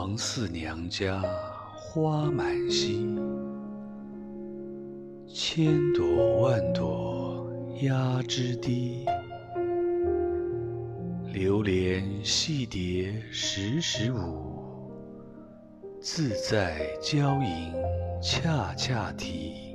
王四娘家花满蹊，千朵万朵压枝低。流连戏蝶时时舞。自在娇莺恰恰啼。